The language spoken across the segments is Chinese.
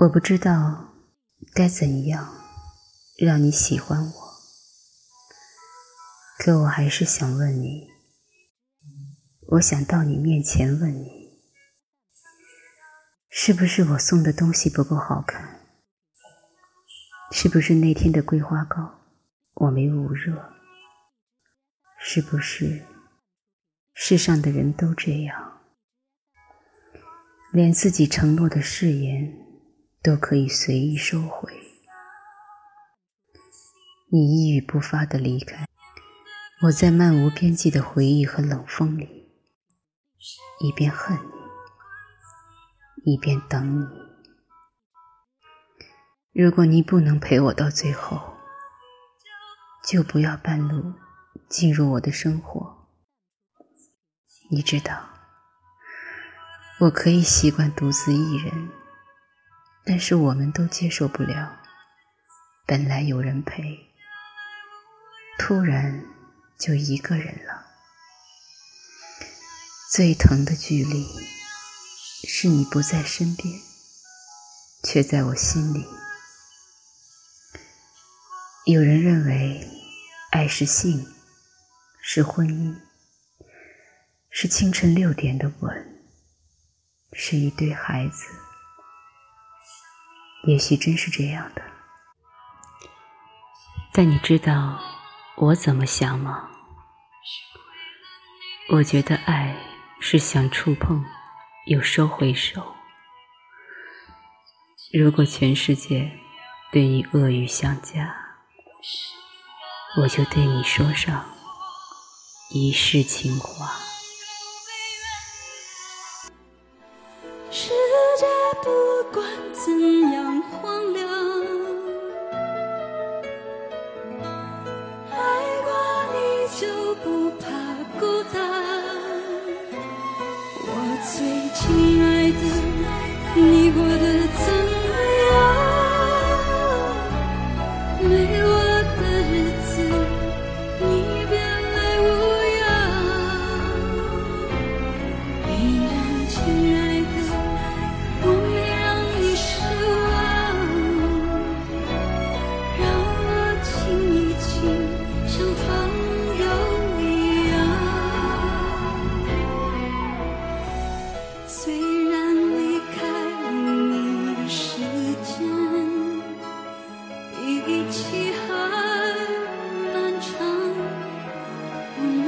我不知道该怎样让你喜欢我，可我还是想问你。我想到你面前问你，是不是我送的东西不够好看？是不是那天的桂花糕我没捂热？是不是世上的人都这样，连自己承诺的誓言？都可以随意收回。你一语不发的离开，我在漫无边际的回忆和冷风里，一边恨你，一边等你。如果你不能陪我到最后，就不要半路进入我的生活。你知道，我可以习惯独自一人。但是我们都接受不了，本来有人陪，突然就一个人了。最疼的距离，是你不在身边，却在我心里。有人认为，爱是性，是婚姻，是清晨六点的吻，是一对孩子。也许真是这样的，但你知道我怎么想吗？我觉得爱是想触碰又收回手。如果全世界对你恶语相加，我就对你说上一世情话。最亲爱的你过得怎么样？没一起很漫长我们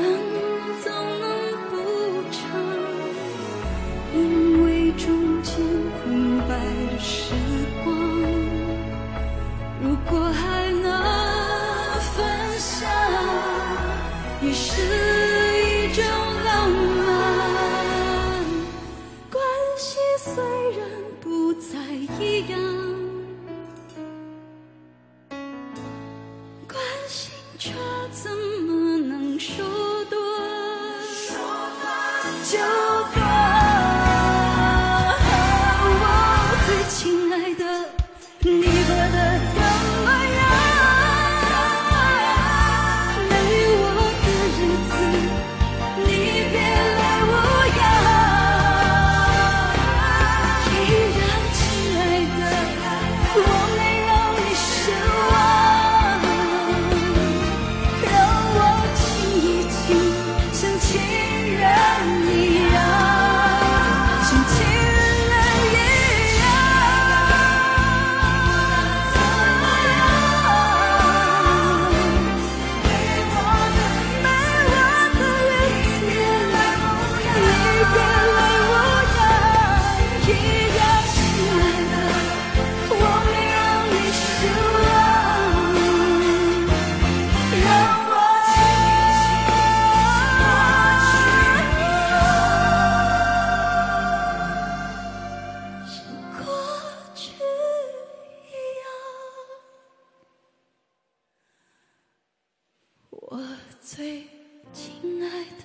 总能补偿因为中间空白的时光如果还能分享也是一种浪漫关系虽然不再一样。怎么能说断？我最亲爱的